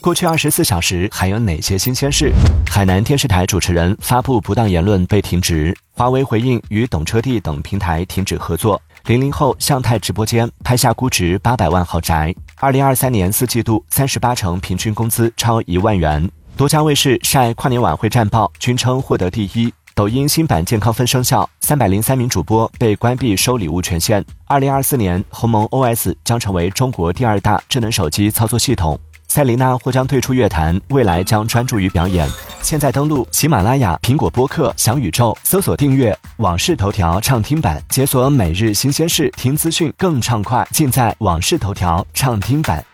过去二十四小时还有哪些新鲜事？海南电视台主持人发布不当言论被停职。华为回应与懂车帝等平台停止合作。零零后向太直播间拍下估值八百万豪宅。二零二三年四季度三十八成平均工资超一万元。多家卫视晒跨年晚会战报，均称获得第一。抖音新版健康分生效，三百零三名主播被关闭收礼物权限。二零二四年鸿蒙 OS 将成为中国第二大智能手机操作系统。赛琳娜或将退出乐坛，未来将专注于表演。现在登录喜马拉雅、苹果播客、小宇宙，搜索订阅《往事头条》畅听版，解锁每日新鲜事，听资讯更畅快，尽在《往事头条》畅听版。